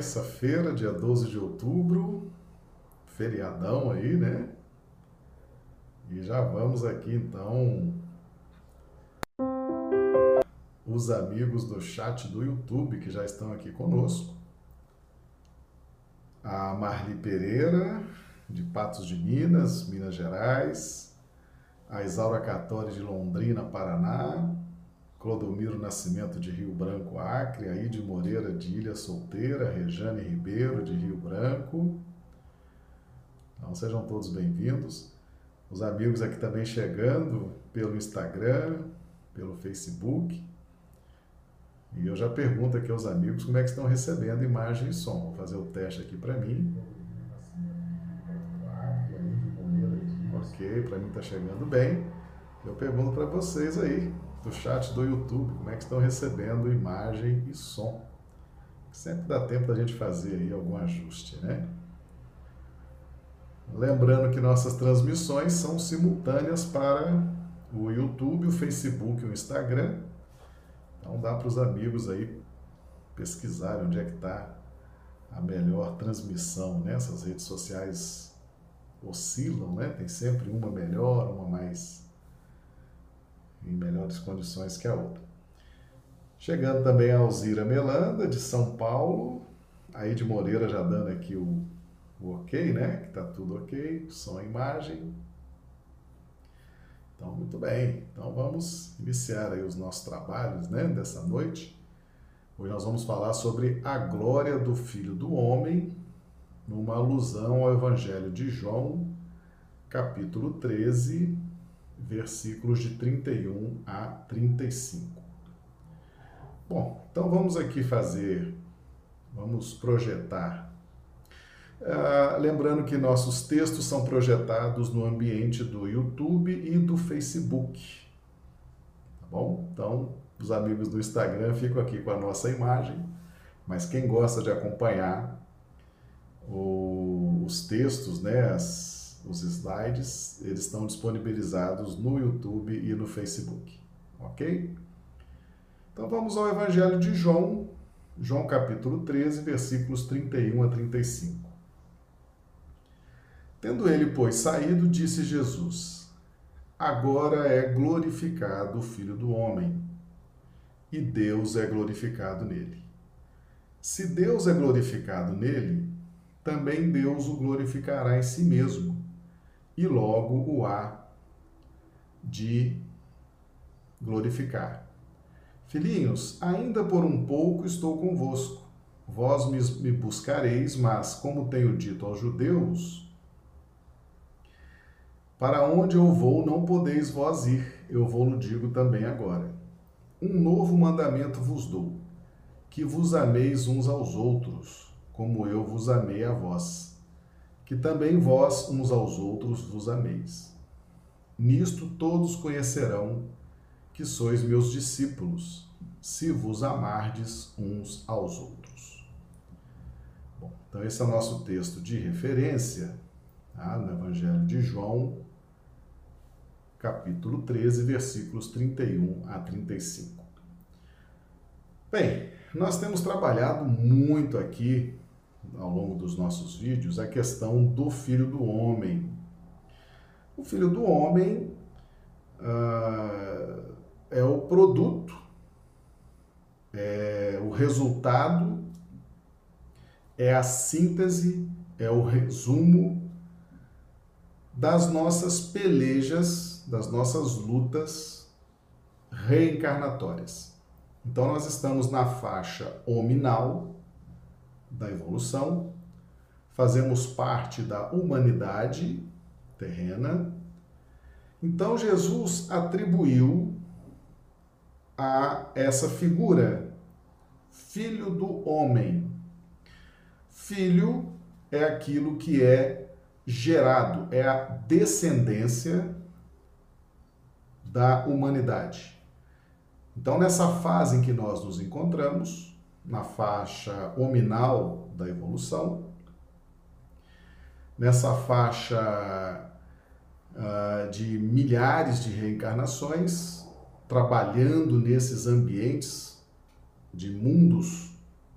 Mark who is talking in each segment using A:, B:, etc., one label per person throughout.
A: terça-feira, dia 12 de outubro, feriadão aí, né? E já vamos aqui então os amigos do chat do YouTube que já estão aqui conosco. A Marli Pereira, de Patos de Minas, Minas Gerais a Isaura Catori de Londrina, Paraná, Clodomiro Nascimento de Rio Branco, Acre, Aide Moreira de Ilha Solteira, Rejane Ribeiro de Rio Branco. Então sejam todos bem-vindos. Os amigos aqui também chegando pelo Instagram, pelo Facebook. E eu já pergunto aqui aos amigos como é que estão recebendo imagem e som. Vou fazer o teste aqui para mim. Ok, para mim está chegando bem. Eu pergunto para vocês aí, do chat do YouTube, como é que estão recebendo imagem e som. Sempre dá tempo da gente fazer aí algum ajuste, né? Lembrando que nossas transmissões são simultâneas para o YouTube, o Facebook e o Instagram. Então dá para os amigos aí pesquisarem onde é que está a melhor transmissão nessas redes sociais oscilam, né? Tem sempre uma melhor, uma mais em melhores condições que a outra. Chegando também a Alzira Melanda, de São Paulo, aí de Moreira já dando aqui o, o ok, né? Que tá tudo ok, som e imagem. Então, muito bem. Então, vamos iniciar aí os nossos trabalhos, né? Dessa noite. Hoje nós vamos falar sobre a glória do Filho do Homem, numa alusão ao Evangelho de João, capítulo 13, versículos de 31 a 35. Bom, então vamos aqui fazer, vamos projetar. Ah, lembrando que nossos textos são projetados no ambiente do YouTube e do Facebook. Tá bom? Então, os amigos do Instagram ficam aqui com a nossa imagem, mas quem gosta de acompanhar os textos, né, as, os slides, eles estão disponibilizados no YouTube e no Facebook, ok? Então vamos ao Evangelho de João, João capítulo 13, versículos 31 a 35. Tendo ele, pois, saído, disse Jesus: Agora é glorificado o Filho do Homem, e Deus é glorificado nele. Se Deus é glorificado nele, também Deus o glorificará em si mesmo, e logo o há de glorificar. Filhinhos, ainda por um pouco estou convosco. Vós me buscareis, mas, como tenho dito aos judeus, para onde eu vou não podeis vós ir, eu vou-lo digo também agora. Um novo mandamento vos dou, que vos ameis uns aos outros como eu vos amei a vós, que também vós uns aos outros vos ameis. Nisto todos conhecerão que sois meus discípulos, se vos amardes uns aos outros. Bom, então esse é o nosso texto de referência tá? no Evangelho de João, capítulo 13, versículos 31 a 35. Bem, nós temos trabalhado muito aqui ao longo dos nossos vídeos a questão do filho do homem. O filho do homem uh, é o produto, é o resultado, é a síntese, é o resumo das nossas pelejas, das nossas lutas reencarnatórias. Então, nós estamos na faixa hominal, da evolução, fazemos parte da humanidade terrena. Então Jesus atribuiu a essa figura filho do homem. Filho é aquilo que é gerado, é a descendência da humanidade. Então, nessa fase em que nós nos encontramos, na faixa hominal da evolução. Nessa faixa uh, de milhares de reencarnações, trabalhando nesses ambientes de mundos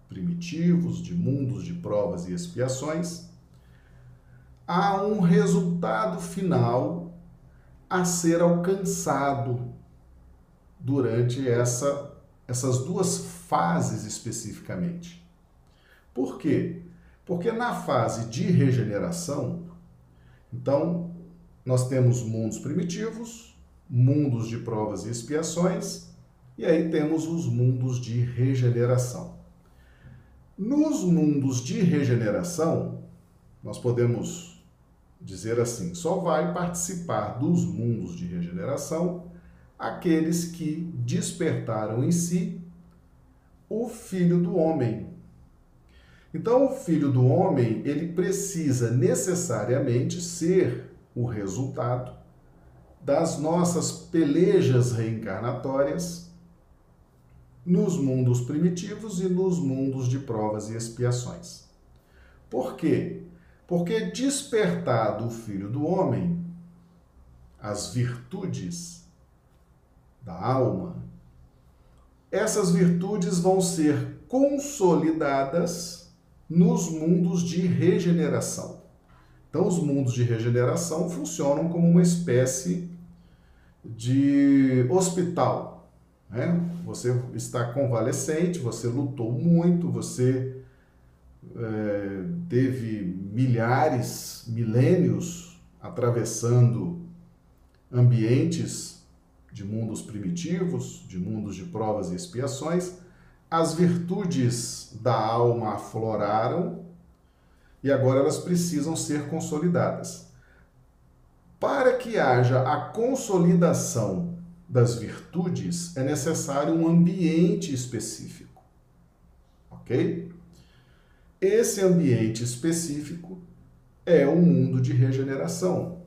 A: primitivos, de mundos de provas e expiações, há um resultado final a ser alcançado durante essa, essas duas fases especificamente. Por quê? Porque na fase de regeneração, então, nós temos mundos primitivos, mundos de provas e expiações, e aí temos os mundos de regeneração. Nos mundos de regeneração, nós podemos dizer assim: só vai participar dos mundos de regeneração aqueles que despertaram em si o Filho do Homem. Então, o Filho do Homem, ele precisa necessariamente ser o resultado das nossas pelejas reencarnatórias nos mundos primitivos e nos mundos de provas e expiações. Por quê? Porque despertado o Filho do Homem, as virtudes da alma, essas virtudes vão ser consolidadas nos mundos de regeneração. Então, os mundos de regeneração funcionam como uma espécie de hospital. Né? Você está convalescente, você lutou muito, você é, teve milhares, milênios atravessando ambientes de mundos primitivos, de mundos de provas e expiações, as virtudes da alma afloraram e agora elas precisam ser consolidadas. Para que haja a consolidação das virtudes, é necessário um ambiente específico. Ok? Esse ambiente específico é o mundo de regeneração.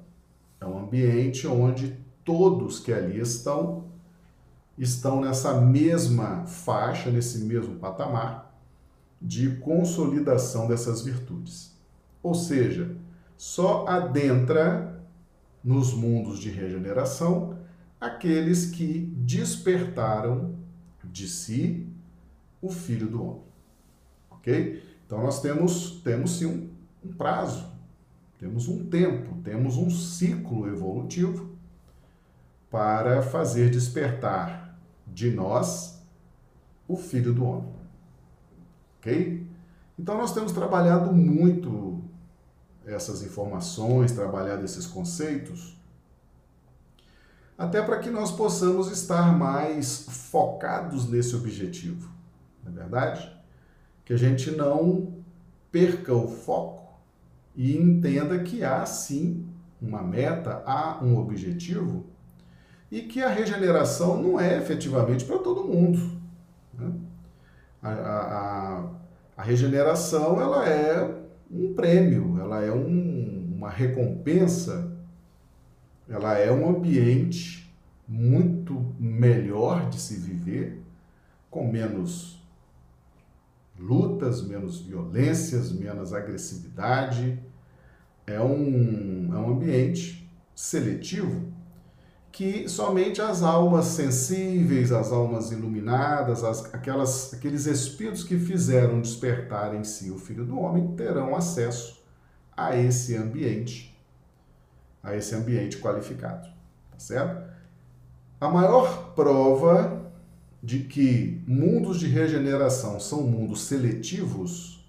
A: É um ambiente onde todos que ali estão estão nessa mesma faixa, nesse mesmo patamar de consolidação dessas virtudes. Ou seja, só adentra nos mundos de regeneração aqueles que despertaram de si o Filho do Homem. Ok? Então nós temos, temos sim um, um prazo, temos um tempo, temos um ciclo evolutivo para fazer despertar de nós o Filho do Homem. Ok? Então nós temos trabalhado muito essas informações, trabalhado esses conceitos, até para que nós possamos estar mais focados nesse objetivo, não é verdade? Que a gente não perca o foco e entenda que há sim uma meta, há um objetivo e que a regeneração não é efetivamente para todo mundo. Né? A, a, a, regeneração ela é um prêmio, ela é um, uma recompensa, ela é um ambiente muito melhor de se viver, com menos lutas, menos violências, menos agressividade. É um, é um ambiente seletivo que somente as almas sensíveis, as almas iluminadas, as, aquelas, aqueles espíritos que fizeram despertar em si o Filho do Homem terão acesso a esse ambiente, a esse ambiente qualificado, tá certo? A maior prova de que mundos de regeneração são mundos seletivos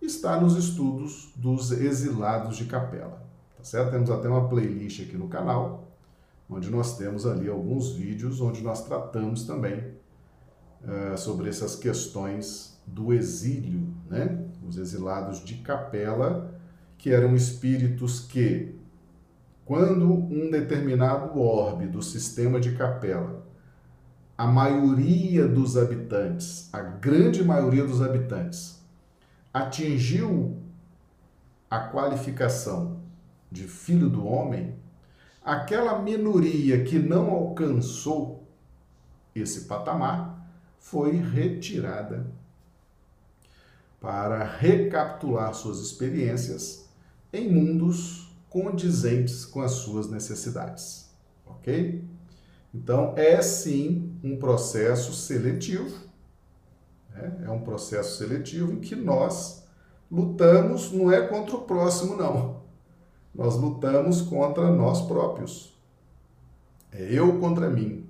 A: está nos estudos dos exilados de capela, tá certo? Temos até uma playlist aqui no canal onde nós temos ali alguns vídeos onde nós tratamos também uh, sobre essas questões do exílio, né? Os exilados de capela, que eram espíritos que, quando um determinado orbe do sistema de capela, a maioria dos habitantes, a grande maioria dos habitantes, atingiu a qualificação de filho do homem, aquela minoria que não alcançou esse patamar foi retirada para recapitular suas experiências em mundos condizentes com as suas necessidades, ok? Então, é sim um processo seletivo, né? é um processo seletivo em que nós lutamos, não é contra o próximo, não. Nós lutamos contra nós próprios. É eu contra mim,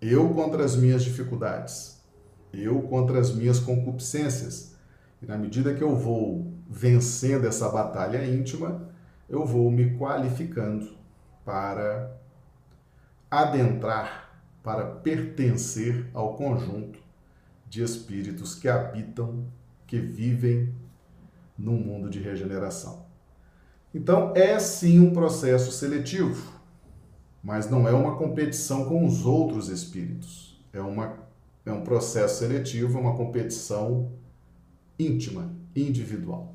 A: eu contra as minhas dificuldades, eu contra as minhas concupiscências. E na medida que eu vou vencendo essa batalha íntima, eu vou me qualificando para adentrar, para pertencer ao conjunto de espíritos que habitam, que vivem no mundo de regeneração. Então, é sim um processo seletivo, mas não é uma competição com os outros espíritos. É, uma, é um processo seletivo, uma competição íntima, individual.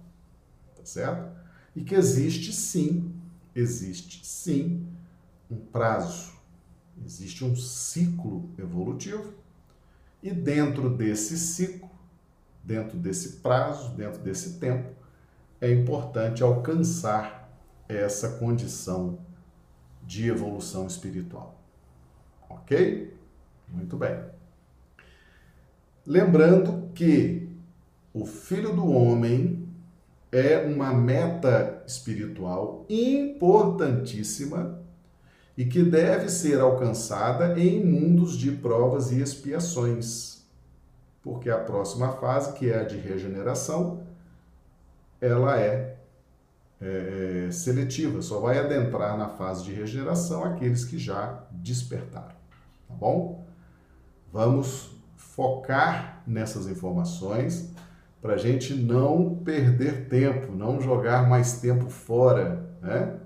A: Tá certo? E que existe sim, existe sim um prazo, existe um ciclo evolutivo, e dentro desse ciclo, dentro desse prazo, dentro desse tempo, é importante alcançar essa condição de evolução espiritual. Ok? Muito bem. Lembrando que o Filho do Homem é uma meta espiritual importantíssima e que deve ser alcançada em mundos de provas e expiações. Porque a próxima fase, que é a de regeneração, ela é, é, é, seletiva, só vai adentrar na fase de regeneração aqueles que já despertaram, tá bom? Vamos focar nessas informações para a gente não perder tempo, não jogar mais tempo fora, né?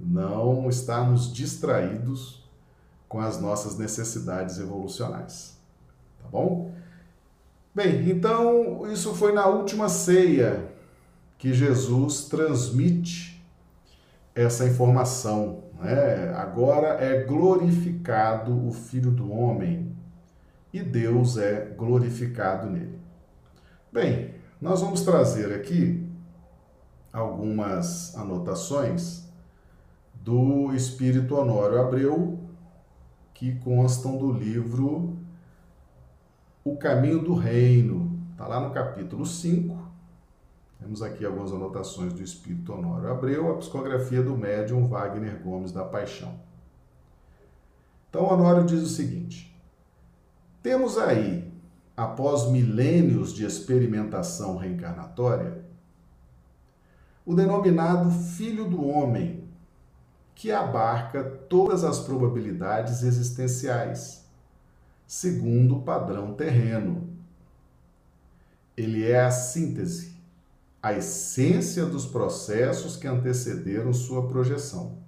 A: Não estarmos distraídos com as nossas necessidades evolucionais, tá bom? Bem, então isso foi na última ceia que Jesus transmite essa informação. Né? Agora é glorificado o Filho do Homem e Deus é glorificado nele. Bem, nós vamos trazer aqui algumas anotações do Espírito Honório Abreu que constam do livro O Caminho do Reino. Está lá no capítulo 5, temos aqui algumas anotações do Espírito Honório Abreu, a psicografia do médium Wagner Gomes da Paixão. Então, Honório diz o seguinte: temos aí, após milênios de experimentação reencarnatória, o denominado Filho do Homem, que abarca todas as probabilidades existenciais, segundo o padrão terreno. Ele é a síntese a essência dos processos que antecederam sua projeção.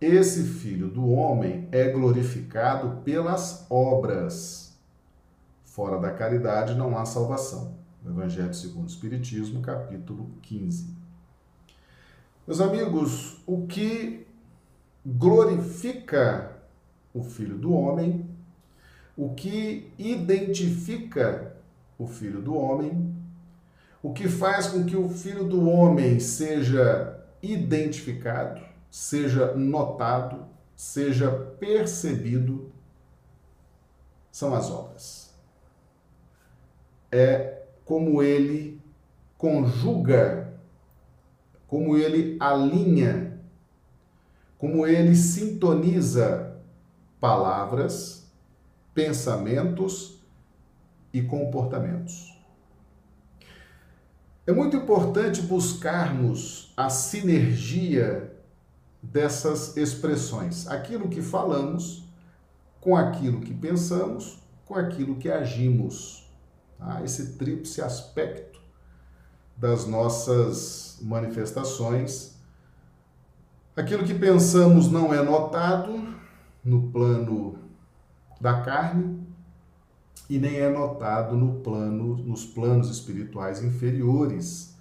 A: Esse filho do homem é glorificado pelas obras. Fora da caridade não há salvação. Evangelho segundo o Espiritismo, capítulo 15. Meus amigos, o que glorifica o filho do homem, o que identifica o filho do homem, o que faz com que o filho do homem seja identificado, seja notado, seja percebido, são as obras. É como ele conjuga, como ele alinha, como ele sintoniza palavras, pensamentos e comportamentos. É muito importante buscarmos a sinergia dessas expressões, aquilo que falamos com aquilo que pensamos, com aquilo que agimos. Tá? Esse tríplice aspecto das nossas manifestações. Aquilo que pensamos não é notado no plano da carne, e nem é notado no plano, nos planos espirituais inferiores,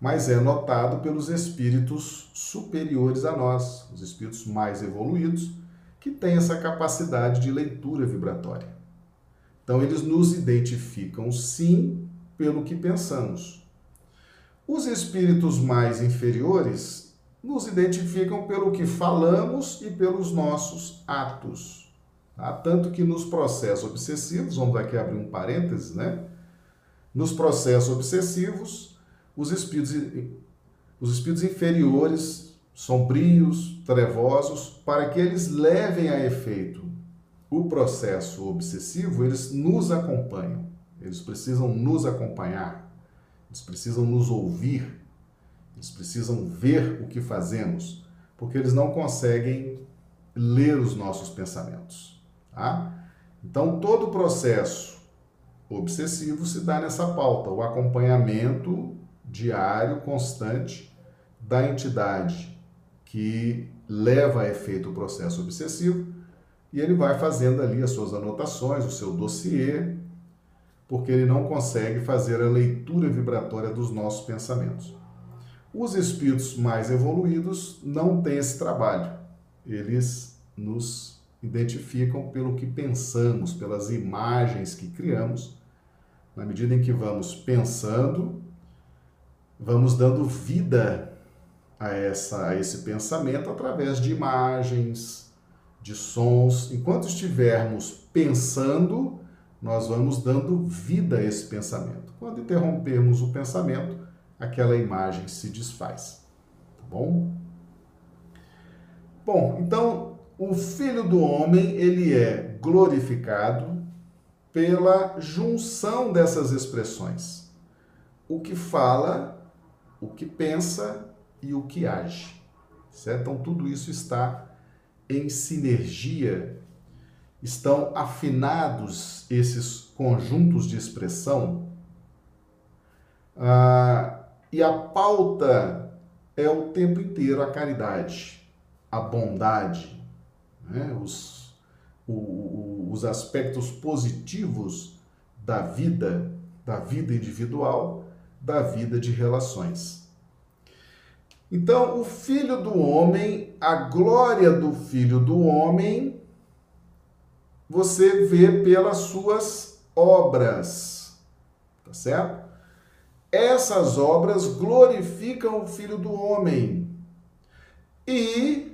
A: mas é notado pelos espíritos superiores a nós, os espíritos mais evoluídos, que têm essa capacidade de leitura vibratória. Então, eles nos identificam sim pelo que pensamos. Os espíritos mais inferiores nos identificam pelo que falamos e pelos nossos atos. Tá? Tanto que nos processos obsessivos, vamos aqui abrir um parênteses, né? Nos processos obsessivos, os espíritos, os espíritos inferiores, sombrios, trevosos, para que eles levem a efeito o processo obsessivo, eles nos acompanham. Eles precisam nos acompanhar. Eles precisam nos ouvir. Eles precisam ver o que fazemos, porque eles não conseguem ler os nossos pensamentos. Tá? Então, todo o processo obsessivo se dá nessa pauta, o acompanhamento diário, constante da entidade que leva a efeito o processo obsessivo e ele vai fazendo ali as suas anotações, o seu dossiê, porque ele não consegue fazer a leitura vibratória dos nossos pensamentos. Os espíritos mais evoluídos não têm esse trabalho. Eles nos identificam pelo que pensamos, pelas imagens que criamos. Na medida em que vamos pensando, vamos dando vida a, essa, a esse pensamento através de imagens, de sons. Enquanto estivermos pensando, nós vamos dando vida a esse pensamento. Quando interrompermos o pensamento, aquela imagem se desfaz. Tá bom? Bom, então o Filho do Homem, ele é glorificado pela junção dessas expressões. O que fala, o que pensa e o que age. Certo? Então tudo isso está em sinergia, estão afinados esses conjuntos de expressão. Ah, e a pauta é o tempo inteiro a caridade, a bondade, né? os, o, o, os aspectos positivos da vida, da vida individual, da vida de relações. Então, o filho do homem, a glória do filho do homem, você vê pelas suas obras, tá certo? essas obras glorificam o Filho do Homem e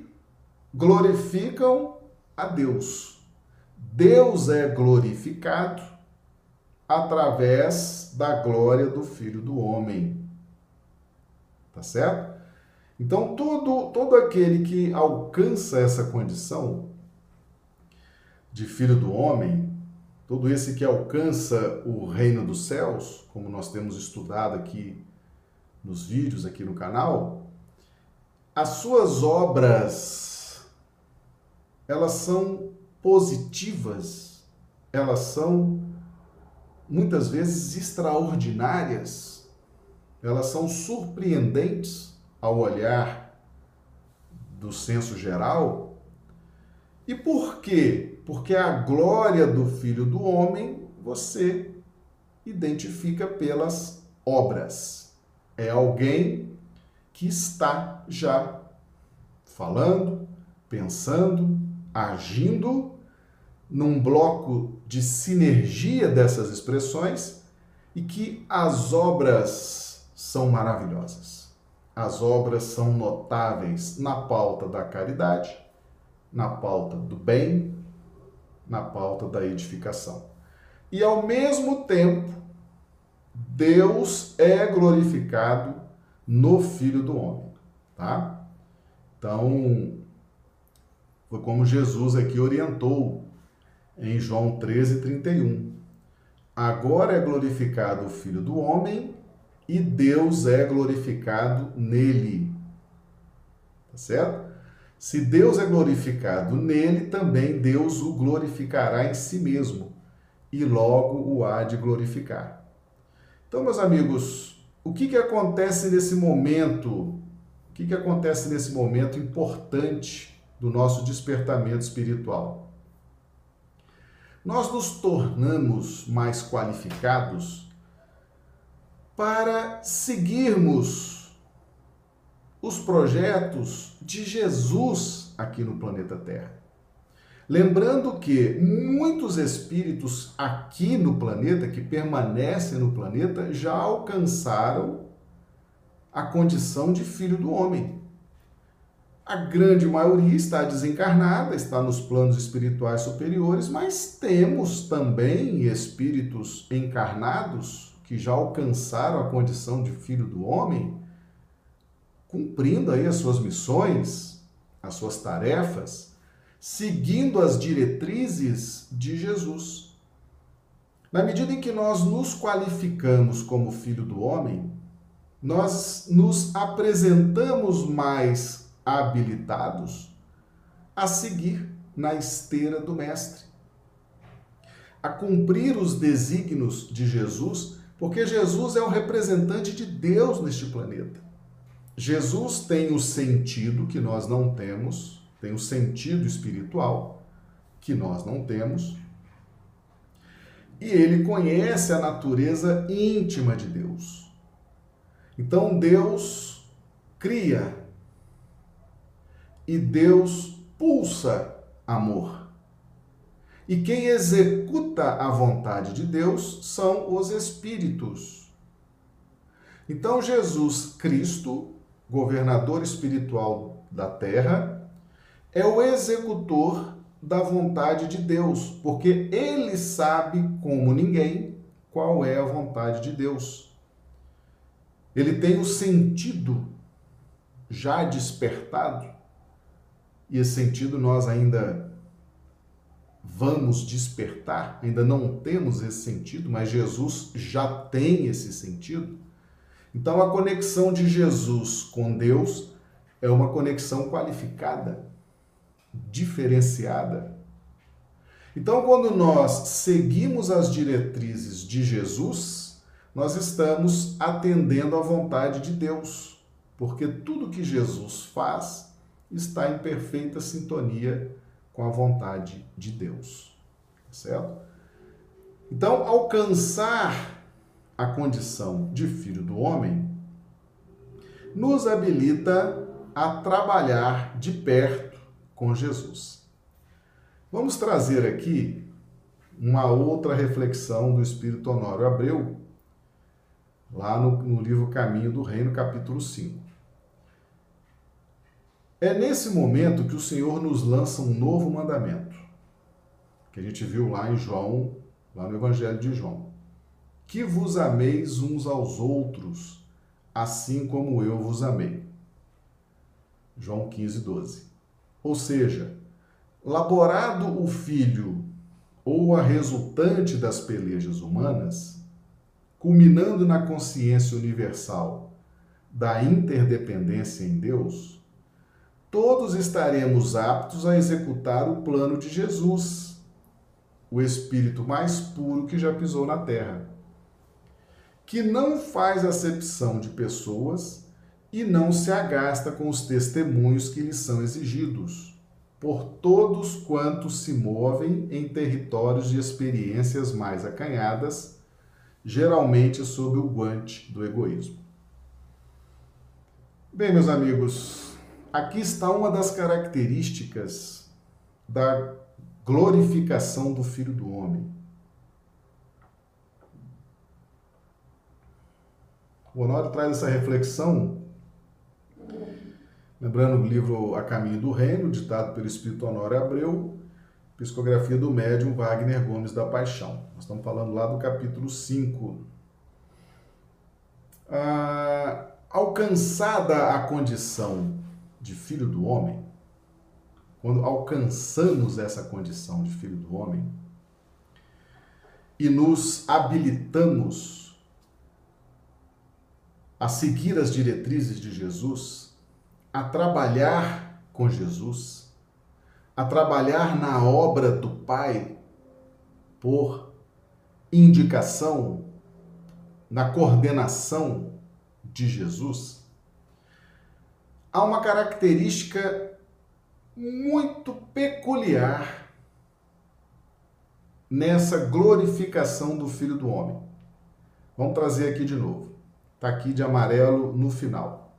A: glorificam a Deus. Deus é glorificado através da glória do Filho do Homem. Tá certo? Então, todo, todo aquele que alcança essa condição de filho do homem, todo esse que alcança o reino dos céus, como nós temos estudado aqui nos vídeos aqui no canal, as suas obras elas são positivas, elas são muitas vezes extraordinárias, elas são surpreendentes ao olhar do senso geral. E por quê? porque a glória do Filho do Homem você identifica pelas obras. É alguém que está já falando, pensando, agindo num bloco de sinergia dessas expressões e que as obras são maravilhosas. As obras são notáveis na pauta da caridade, na pauta do bem, na pauta da edificação. E ao mesmo tempo, Deus é glorificado no Filho do Homem, tá? Então, foi como Jesus aqui orientou em João 13, 31. Agora é glorificado o Filho do Homem e Deus é glorificado nele. Tá certo? Se Deus é glorificado nele, também Deus o glorificará em si mesmo e logo o há de glorificar. Então, meus amigos, o que, que acontece nesse momento? O que, que acontece nesse momento importante do nosso despertamento espiritual? Nós nos tornamos mais qualificados para seguirmos os projetos de Jesus aqui no planeta Terra. Lembrando que muitos espíritos aqui no planeta, que permanecem no planeta, já alcançaram a condição de filho do homem. A grande maioria está desencarnada, está nos planos espirituais superiores, mas temos também espíritos encarnados que já alcançaram a condição de filho do homem, cumprindo aí as suas missões, as suas tarefas, seguindo as diretrizes de Jesus. Na medida em que nós nos qualificamos como filho do homem, nós nos apresentamos mais habilitados a seguir na esteira do Mestre, a cumprir os desígnios de Jesus, porque Jesus é o representante de Deus neste planeta. Jesus tem o sentido que nós não temos, tem o sentido espiritual que nós não temos, e ele conhece a natureza íntima de Deus. Então Deus cria e Deus pulsa amor. E quem executa a vontade de Deus são os espíritos. Então, Jesus Cristo, governador espiritual da terra, é o executor da vontade de Deus, porque ele sabe como ninguém qual é a vontade de Deus. Ele tem o sentido já despertado e esse sentido nós ainda vamos despertar, ainda não temos esse sentido, mas Jesus já tem esse sentido. Então a conexão de Jesus com Deus é uma conexão qualificada, diferenciada. Então, quando nós seguimos as diretrizes de Jesus, nós estamos atendendo à vontade de Deus, porque tudo que Jesus faz está em perfeita sintonia com a vontade de Deus. Certo? Então, alcançar a condição de filho do homem nos habilita a trabalhar de perto com Jesus. Vamos trazer aqui uma outra reflexão do Espírito Honório Abreu, lá no, no livro Caminho do Reino, capítulo 5. É nesse momento que o Senhor nos lança um novo mandamento, que a gente viu lá em João, lá no Evangelho de João. Que vos ameis uns aos outros, assim como eu vos amei. João 15, 12. Ou seja, laborado o filho ou a resultante das pelejas humanas, culminando na consciência universal da interdependência em Deus, todos estaremos aptos a executar o plano de Jesus, o Espírito mais puro que já pisou na terra, que não faz acepção de pessoas e não se agasta com os testemunhos que lhe são exigidos, por todos quantos se movem em territórios de experiências mais acanhadas, geralmente sob o guante do egoísmo. Bem, meus amigos, aqui está uma das características da glorificação do Filho do Homem. O Honório traz essa reflexão, lembrando o livro A Caminho do Reino, ditado pelo Espírito Honório Abreu, psicografia do médium Wagner Gomes da Paixão. Nós estamos falando lá do capítulo 5. Ah, alcançada a condição de filho do homem, quando alcançamos essa condição de filho do homem e nos habilitamos a seguir as diretrizes de Jesus, a trabalhar com Jesus, a trabalhar na obra do Pai por indicação, na coordenação de Jesus, há uma característica muito peculiar nessa glorificação do Filho do Homem. Vamos trazer aqui de novo. Está aqui de amarelo no final.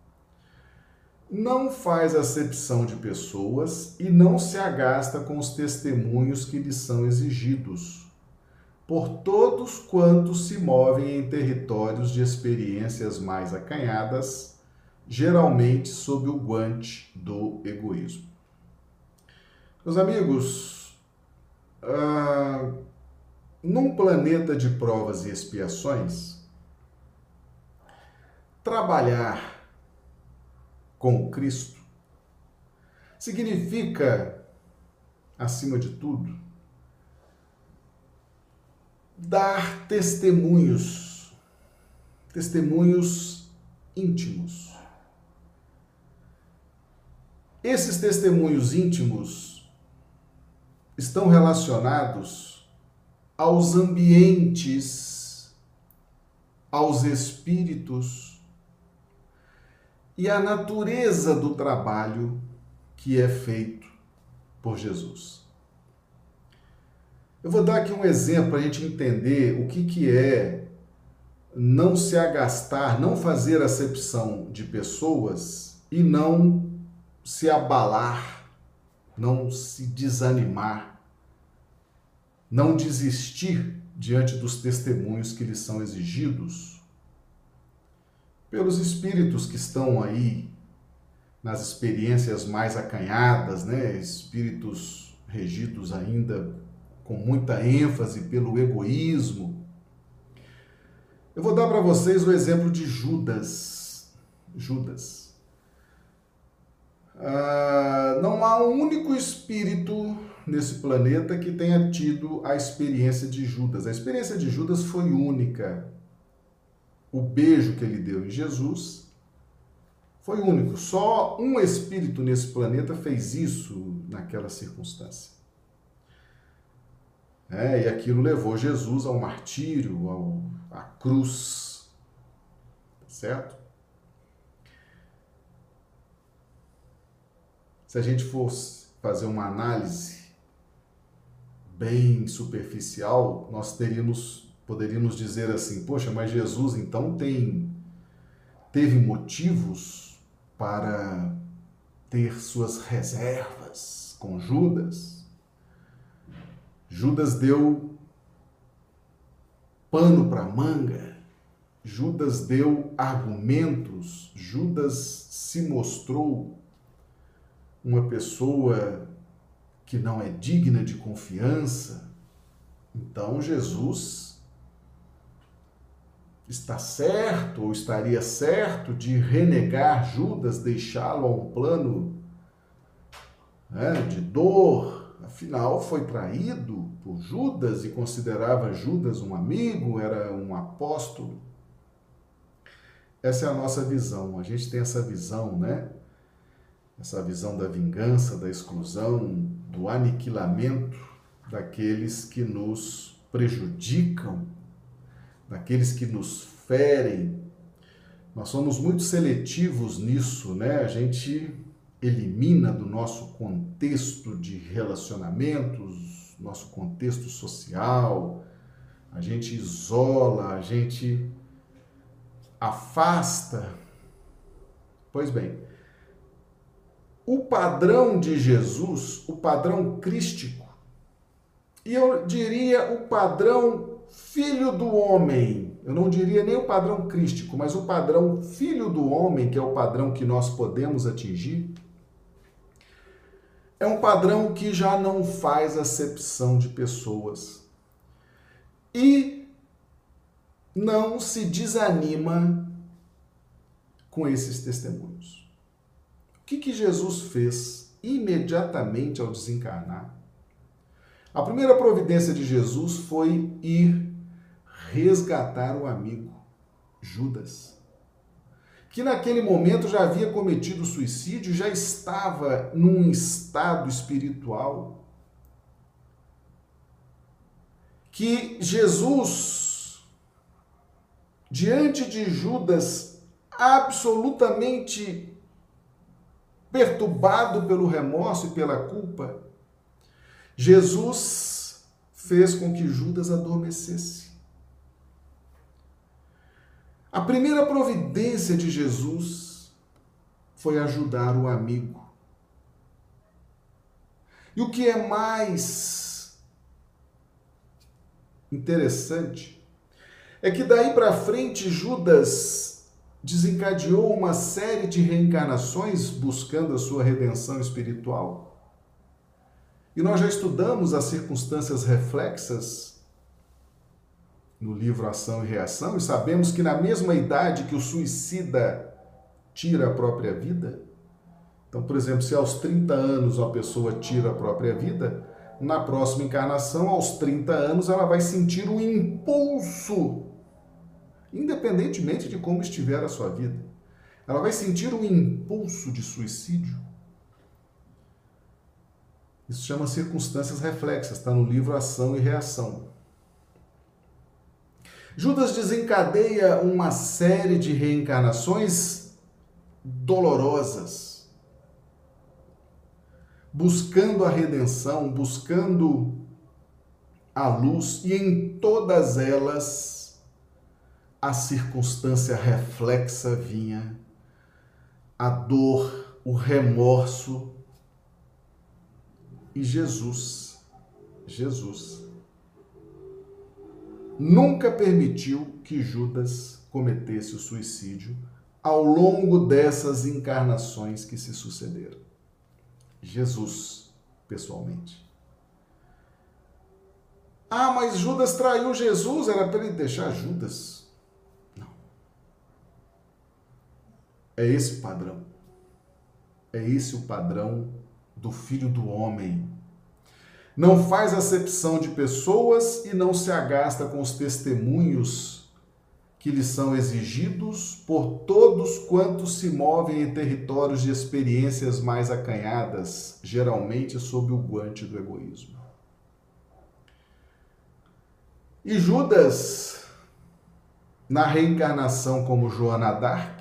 A: Não faz acepção de pessoas e não se agasta com os testemunhos que lhe são exigidos, por todos quantos se movem em territórios de experiências mais acanhadas geralmente sob o guante do egoísmo. Meus amigos, ah, num planeta de provas e expiações, trabalhar com Cristo significa, acima de tudo, dar testemunhos, testemunhos íntimos. Esses testemunhos íntimos estão relacionados aos ambientes, aos espíritos e à natureza do trabalho que é feito por Jesus. Eu vou dar aqui um exemplo para a gente entender o que, que é não se agastar, não fazer acepção de pessoas e não se abalar, não se desanimar, não desistir diante dos testemunhos que lhes são exigidos pelos espíritos que estão aí nas experiências mais acanhadas, né? espíritos regidos ainda com muita ênfase pelo egoísmo. Eu vou dar para vocês o exemplo de Judas. Judas. Ah, não há um único espírito nesse planeta que tenha tido a experiência de Judas. A experiência de Judas foi única. O beijo que ele deu em Jesus foi único. Só um espírito nesse planeta fez isso naquela circunstância. É, e aquilo levou Jesus ao martírio, ao, à cruz. Tá certo? Se a gente fosse fazer uma análise bem superficial, nós teríamos, poderíamos dizer assim: poxa, mas Jesus então tem teve motivos para ter suas reservas com Judas. Judas deu pano para manga, Judas deu argumentos, Judas se mostrou uma pessoa que não é digna de confiança. Então Jesus está certo ou estaria certo de renegar Judas, deixá-lo a um plano né, de dor? Afinal, foi traído por Judas e considerava Judas um amigo, era um apóstolo. Essa é a nossa visão. A gente tem essa visão, né? Essa visão da vingança, da exclusão, do aniquilamento daqueles que nos prejudicam daqueles que nos ferem. Nós somos muito seletivos nisso, né? A gente elimina do nosso contexto de relacionamentos, nosso contexto social, a gente isola, a gente afasta. Pois bem, o padrão de Jesus, o padrão crístico, e eu diria o padrão filho do homem, eu não diria nem o padrão crístico, mas o padrão filho do homem, que é o padrão que nós podemos atingir, é um padrão que já não faz acepção de pessoas e não se desanima com esses testemunhos. Que, que Jesus fez imediatamente ao desencarnar? A primeira providência de Jesus foi ir resgatar o amigo Judas, que naquele momento já havia cometido suicídio, já estava num estado espiritual. Que Jesus, diante de Judas, absolutamente perturbado pelo remorso e pela culpa, Jesus fez com que Judas adormecesse. A primeira providência de Jesus foi ajudar o amigo. E o que é mais interessante é que daí para frente Judas desencadeou uma série de reencarnações buscando a sua redenção espiritual. E nós já estudamos as circunstâncias reflexas no livro Ação e Reação e sabemos que na mesma idade que o suicida tira a própria vida, então, por exemplo, se aos 30 anos uma pessoa tira a própria vida, na próxima encarnação, aos 30 anos, ela vai sentir o impulso, independentemente de como estiver a sua vida. Ela vai sentir o impulso de suicídio. Isso chama circunstâncias reflexas, está no livro Ação e Reação. Judas desencadeia uma série de reencarnações dolorosas buscando a redenção, buscando a luz, e em todas elas a circunstância reflexa vinha, a dor, o remorso, e Jesus, Jesus, nunca permitiu que Judas cometesse o suicídio ao longo dessas encarnações que se sucederam. Jesus pessoalmente. Ah, mas Judas traiu Jesus, era para ele deixar Judas. É esse o padrão. É esse o padrão do filho do homem. Não faz acepção de pessoas e não se agasta com os testemunhos que lhes são exigidos por todos quantos se movem em territórios de experiências mais acanhadas, geralmente sob o guante do egoísmo. E Judas, na reencarnação como Joana d'Arc,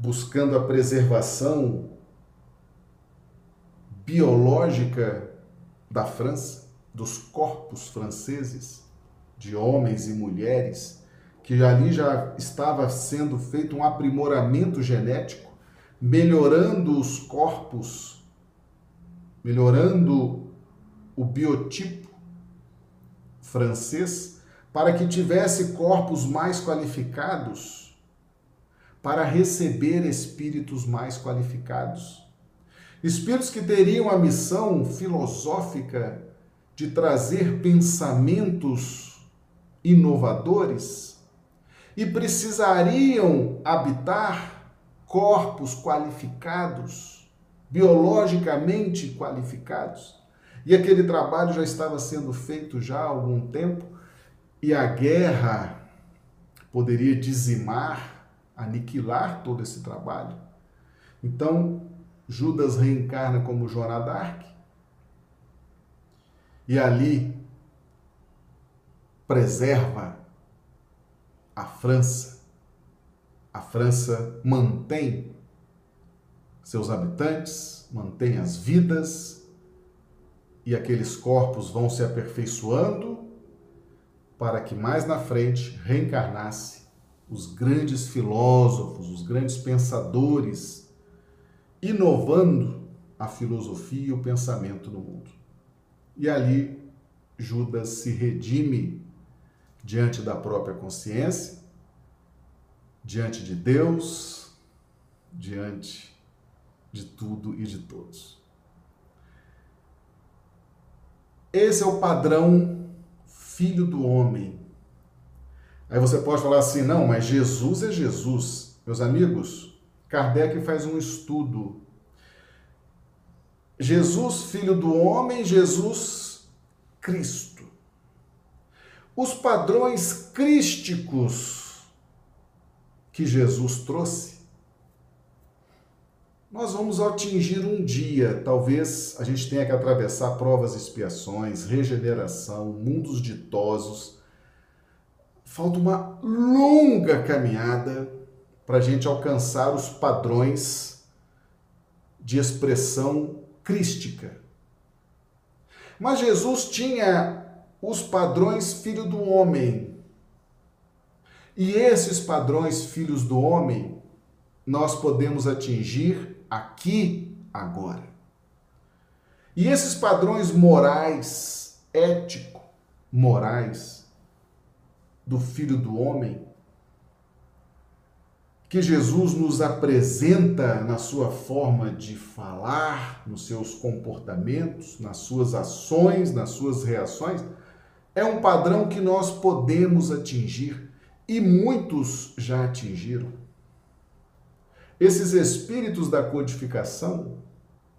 A: buscando a preservação biológica da França, dos corpos franceses, de homens e mulheres, que ali já estava sendo feito um aprimoramento genético, melhorando os corpos, melhorando o biotipo francês, para que tivesse corpos mais qualificados para receber espíritos mais qualificados. Espíritos que teriam a missão filosófica de trazer pensamentos inovadores e precisariam habitar corpos qualificados, biologicamente qualificados. E aquele trabalho já estava sendo feito já há algum tempo e a guerra poderia dizimar, aniquilar todo esse trabalho. Então, Judas reencarna como Joana e ali preserva a França. A França mantém seus habitantes, mantém as vidas, e aqueles corpos vão se aperfeiçoando para que mais na frente reencarnasse os grandes filósofos, os grandes pensadores, inovando a filosofia e o pensamento no mundo. E ali Judas se redime diante da própria consciência, diante de Deus, diante de tudo e de todos. Esse é o padrão filho do homem. Aí você pode falar assim: não, mas Jesus é Jesus. Meus amigos, Kardec faz um estudo. Jesus, filho do homem, Jesus, Cristo os padrões crísticos que Jesus trouxe, nós vamos atingir um dia, talvez a gente tenha que atravessar provas e expiações, regeneração, mundos ditosos. Falta uma longa caminhada para a gente alcançar os padrões de expressão crística. Mas Jesus tinha os padrões filho do homem. E esses padrões filhos do homem nós podemos atingir aqui agora. E esses padrões morais, ético, morais do filho do homem que Jesus nos apresenta na sua forma de falar, nos seus comportamentos, nas suas ações, nas suas reações, é um padrão que nós podemos atingir e muitos já atingiram. Esses espíritos da codificação,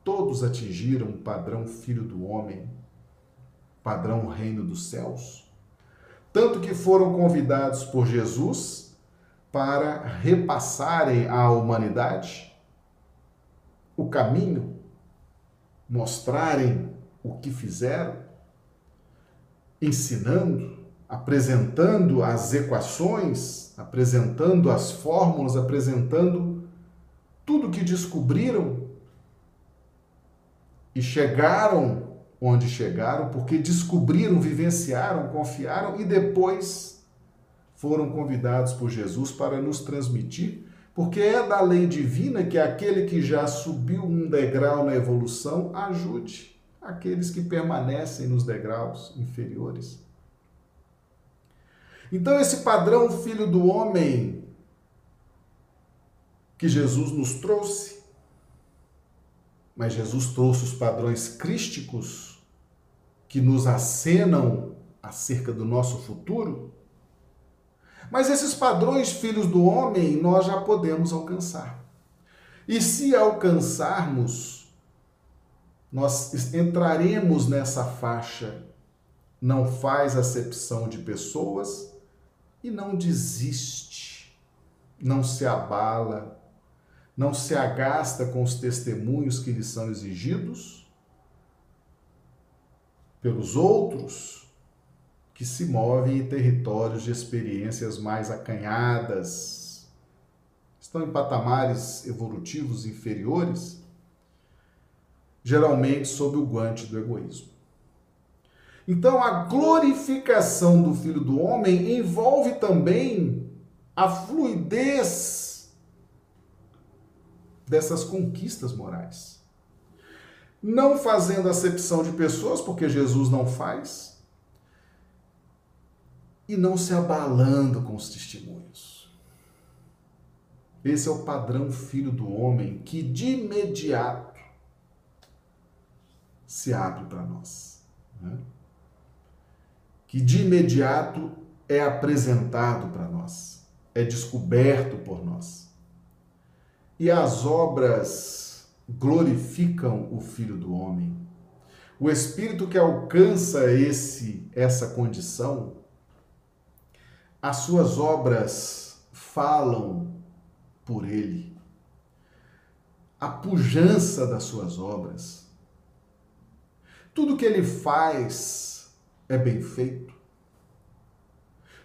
A: todos atingiram o padrão Filho do Homem, padrão Reino dos Céus, tanto que foram convidados por Jesus para repassarem à humanidade o caminho, mostrarem o que fizeram, ensinando, apresentando as equações, apresentando as fórmulas, apresentando tudo que descobriram e chegaram onde chegaram porque descobriram, vivenciaram, confiaram e depois foram convidados por Jesus para nos transmitir, porque é da lei divina que aquele que já subiu um degrau na evolução ajude aqueles que permanecem nos degraus inferiores. Então, esse padrão filho do homem que Jesus nos trouxe, mas Jesus trouxe os padrões crísticos que nos acenam acerca do nosso futuro, mas esses padrões, filhos do homem, nós já podemos alcançar. E se alcançarmos, nós entraremos nessa faixa. Não faz acepção de pessoas e não desiste, não se abala, não se agasta com os testemunhos que lhe são exigidos pelos outros que se movem em territórios de experiências mais acanhadas, estão em patamares evolutivos inferiores, geralmente sob o guante do egoísmo. Então, a glorificação do Filho do Homem envolve também a fluidez dessas conquistas morais. Não fazendo acepção de pessoas, porque Jesus não faz, e não se abalando com os testemunhos. Esse é o padrão filho do homem que de imediato se abre para nós. Né? Que de imediato é apresentado para nós, é descoberto por nós. E as obras glorificam o Filho do Homem. O espírito que alcança esse essa condição as suas obras falam por ele. A pujança das suas obras. Tudo que ele faz é bem feito.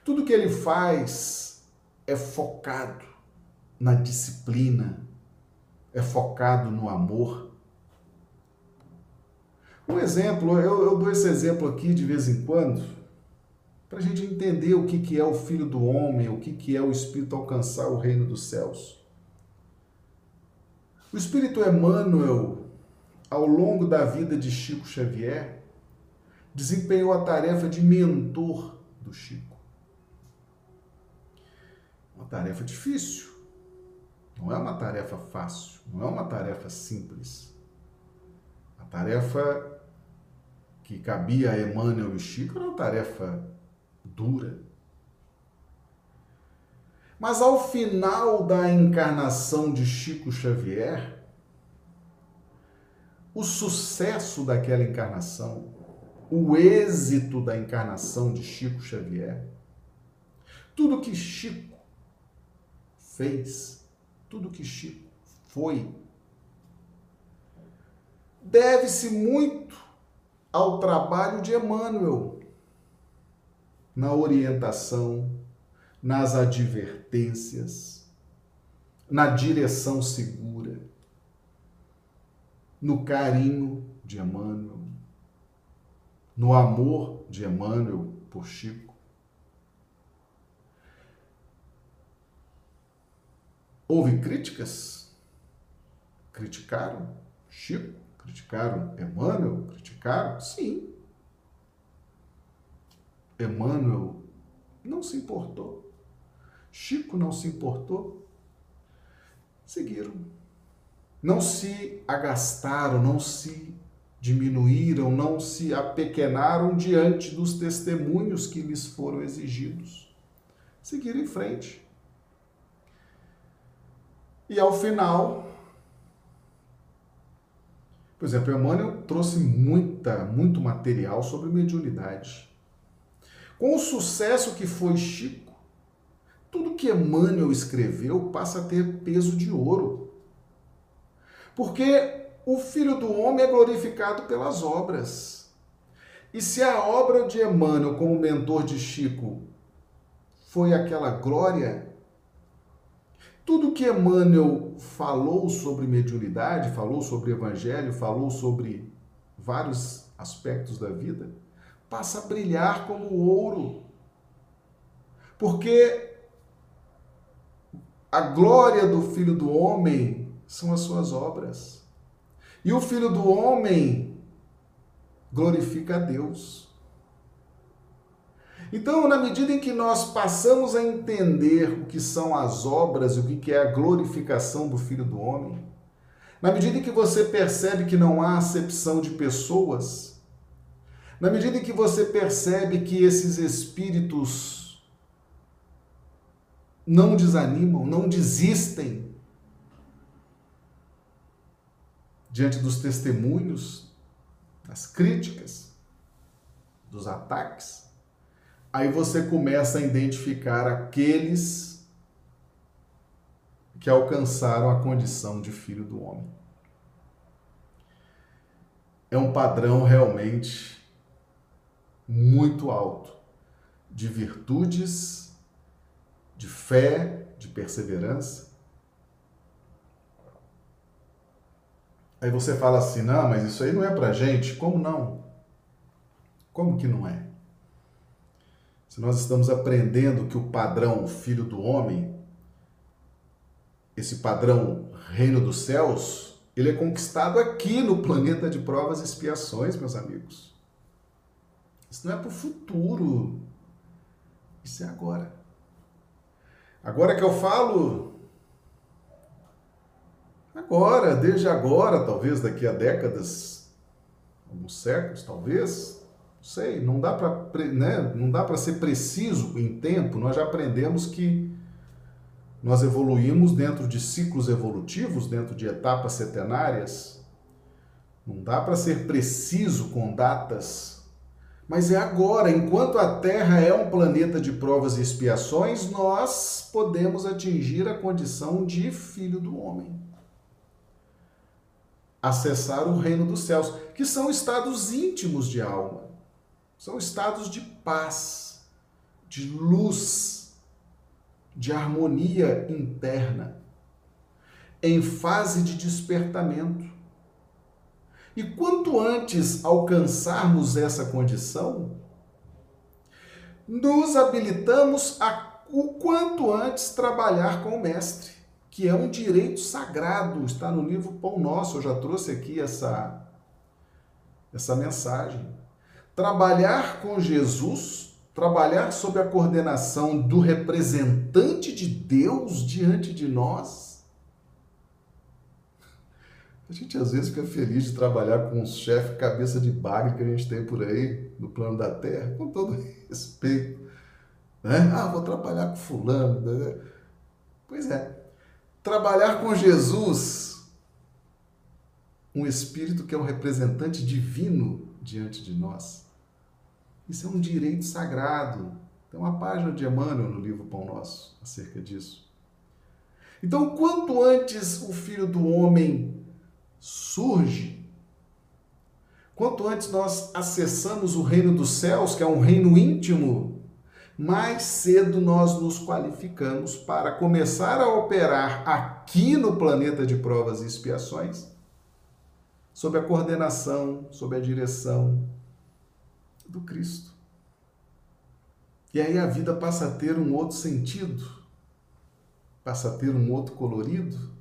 A: Tudo que ele faz é focado na disciplina, é focado no amor. Um exemplo, eu, eu dou esse exemplo aqui de vez em quando para a gente entender o que, que é o Filho do Homem, o que, que é o Espírito alcançar o reino dos céus. O Espírito Emmanuel, ao longo da vida de Chico Xavier, desempenhou a tarefa de mentor do Chico. Uma tarefa difícil, não é uma tarefa fácil, não é uma tarefa simples. A tarefa que cabia a Emmanuel e Chico era uma tarefa dura. Mas ao final da encarnação de Chico Xavier, o sucesso daquela encarnação, o êxito da encarnação de Chico Xavier, tudo que Chico fez, tudo que Chico foi, deve-se muito ao trabalho de Emmanuel, na orientação, nas advertências, na direção segura, no carinho de Emmanuel, no amor de Emmanuel por Chico. Houve críticas? Criticaram Chico? Criticaram Emmanuel? Criticaram? Sim. Emmanuel não se importou. Chico não se importou. seguiram. Não se agastaram, não se diminuíram, não se apequenaram diante dos testemunhos que lhes foram exigidos. Seguiram em frente. E ao final, por exemplo, Emmanuel trouxe muita, muito material sobre mediunidade. Com o sucesso que foi Chico, tudo que Emmanuel escreveu passa a ter peso de ouro. Porque o Filho do Homem é glorificado pelas obras. E se a obra de Emmanuel como mentor de Chico foi aquela glória, tudo que Emmanuel falou sobre mediunidade, falou sobre evangelho, falou sobre vários aspectos da vida, passa a brilhar como ouro. Porque a glória do Filho do Homem são as suas obras. E o Filho do Homem glorifica a Deus. Então, na medida em que nós passamos a entender o que são as obras e o que é a glorificação do Filho do Homem, na medida em que você percebe que não há acepção de pessoas, na medida em que você percebe que esses espíritos não desanimam, não desistem diante dos testemunhos, das críticas, dos ataques, aí você começa a identificar aqueles que alcançaram a condição de filho do homem. É um padrão realmente muito alto de virtudes, de fé, de perseverança. Aí você fala assim: não, mas isso aí não é pra gente. Como não? Como que não é? Se nós estamos aprendendo que o padrão filho do homem, esse padrão reino dos céus, ele é conquistado aqui no planeta de provas e expiações, meus amigos. Isso não é para o futuro. Isso é agora. Agora que eu falo, agora, desde agora, talvez daqui a décadas, alguns séculos, talvez, sei, não dá para né, não dá para ser preciso em tempo. Nós já aprendemos que nós evoluímos dentro de ciclos evolutivos, dentro de etapas setenárias. Não dá para ser preciso com datas mas é agora, enquanto a Terra é um planeta de provas e expiações, nós podemos atingir a condição de filho do homem. Acessar o reino dos céus, que são estados íntimos de alma. São estados de paz, de luz, de harmonia interna, em fase de despertamento. E quanto antes alcançarmos essa condição, nos habilitamos a o quanto antes trabalhar com o mestre, que é um direito sagrado, está no livro Pão Nosso, eu já trouxe aqui essa essa mensagem. Trabalhar com Jesus, trabalhar sob a coordenação do representante de Deus diante de nós, a gente às vezes fica feliz de trabalhar com um chefe cabeça de bagre que a gente tem por aí no plano da terra, com todo respeito. Né? Ah, vou trabalhar com fulano. Né? Pois é. Trabalhar com Jesus, um espírito que é um representante divino diante de nós. Isso é um direito sagrado. Tem uma página de Emmanuel no livro Pão Nosso acerca disso. Então, quanto antes o filho do homem surge. Quanto antes nós acessamos o reino dos céus, que é um reino íntimo, mais cedo nós nos qualificamos para começar a operar aqui no planeta de provas e expiações, sob a coordenação, sob a direção do Cristo. E aí a vida passa a ter um outro sentido, passa a ter um outro colorido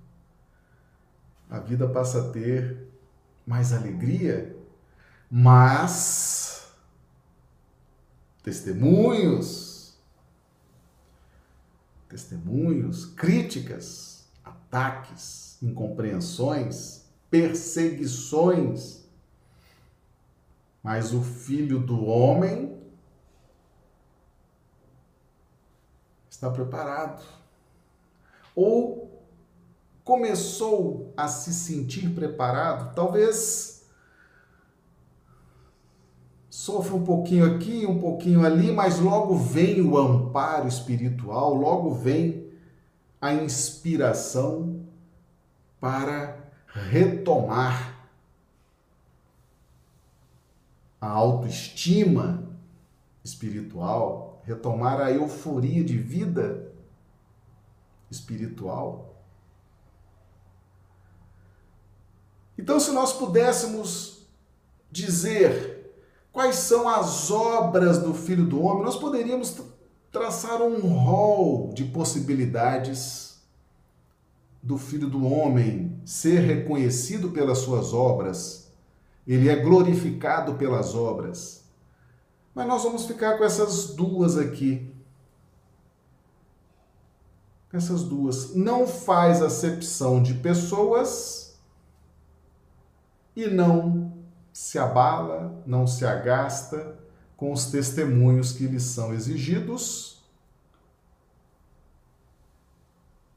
A: a vida passa a ter mais alegria, mas testemunhos, testemunhos, críticas, ataques, incompreensões, perseguições. Mas o filho do homem está preparado. Ou começou a se sentir preparado, talvez sofra um pouquinho aqui, um pouquinho ali, mas logo vem o amparo espiritual, logo vem a inspiração para retomar a autoestima espiritual, retomar a euforia de vida espiritual. Então, se nós pudéssemos dizer quais são as obras do Filho do Homem, nós poderíamos traçar um rol de possibilidades do Filho do Homem ser reconhecido pelas suas obras, ele é glorificado pelas obras. Mas nós vamos ficar com essas duas aqui. Essas duas. Não faz acepção de pessoas e não se abala, não se agasta com os testemunhos que lhes são exigidos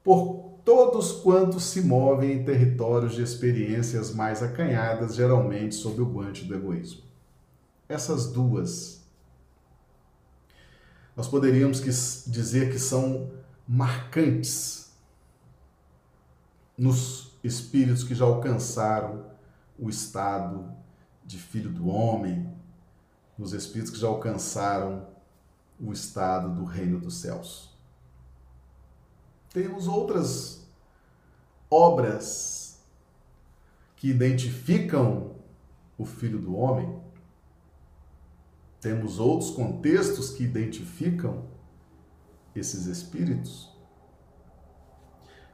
A: por todos quantos se movem em territórios de experiências mais acanhadas, geralmente sob o guante do egoísmo. Essas duas, nós poderíamos dizer que são marcantes nos espíritos que já alcançaram o estado de filho do homem, nos espíritos que já alcançaram o estado do reino dos céus. Temos outras obras que identificam o filho do homem. Temos outros contextos que identificam esses espíritos.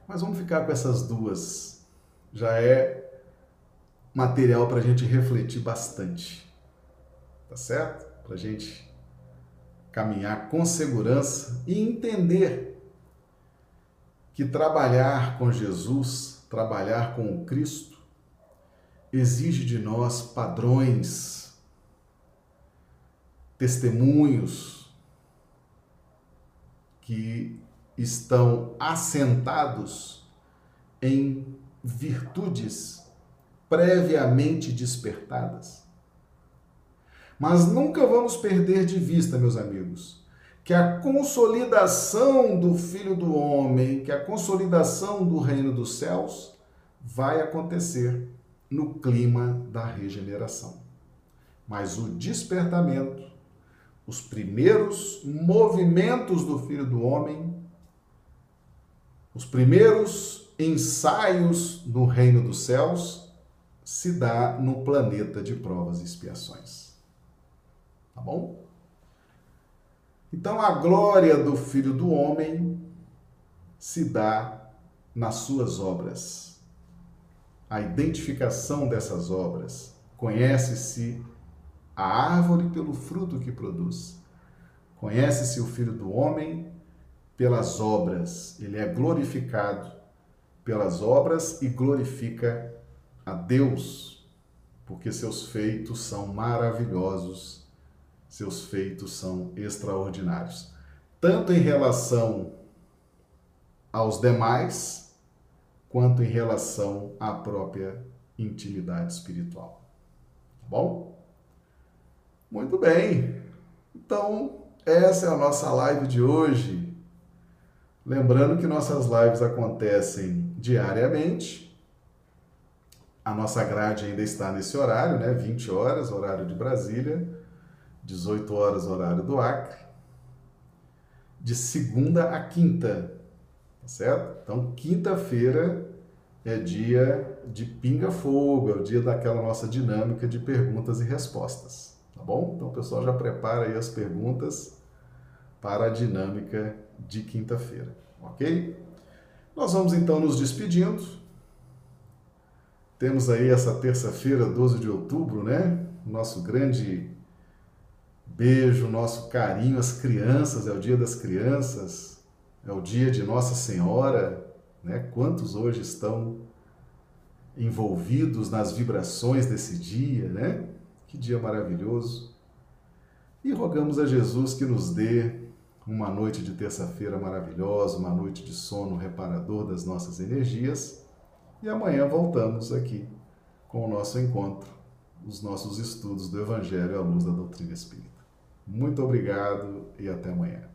A: Mas vamos ficar com essas duas. Já é material para a gente refletir bastante. Tá certo? Para a gente caminhar com segurança e entender que trabalhar com Jesus, trabalhar com o Cristo, exige de nós padrões, testemunhos que estão assentados em virtudes previamente despertadas. Mas nunca vamos perder de vista, meus amigos, que a consolidação do Filho do Homem, que a consolidação do reino dos céus vai acontecer no clima da regeneração. Mas o despertamento, os primeiros movimentos do Filho do Homem, os primeiros ensaios no reino dos céus se dá no planeta de provas e expiações. Tá bom? Então a glória do Filho do Homem se dá nas suas obras. A identificação dessas obras. Conhece-se a árvore pelo fruto que produz. Conhece-se o Filho do Homem pelas obras. Ele é glorificado pelas obras e glorifica a Deus, porque seus feitos são maravilhosos, seus feitos são extraordinários, tanto em relação aos demais, quanto em relação à própria intimidade espiritual. Tá bom? Muito bem. Então, essa é a nossa live de hoje. Lembrando que nossas lives acontecem diariamente a nossa grade ainda está nesse horário, né? 20 horas, horário de Brasília, 18 horas, horário do Acre, de segunda a quinta, tá certo? Então, quinta-feira é dia de pinga-fogo, é o dia daquela nossa dinâmica de perguntas e respostas, tá bom? Então, o pessoal já prepara aí as perguntas para a dinâmica de quinta-feira, ok? Nós vamos então nos despedindo temos aí essa terça-feira, 12 de outubro, né? Nosso grande beijo, nosso carinho às crianças, é o dia das crianças, é o dia de Nossa Senhora, né? Quantos hoje estão envolvidos nas vibrações desse dia, né? Que dia maravilhoso. E rogamos a Jesus que nos dê uma noite de terça-feira maravilhosa, uma noite de sono reparador das nossas energias. E amanhã voltamos aqui com o nosso encontro, os nossos estudos do Evangelho à luz da doutrina espírita. Muito obrigado e até amanhã.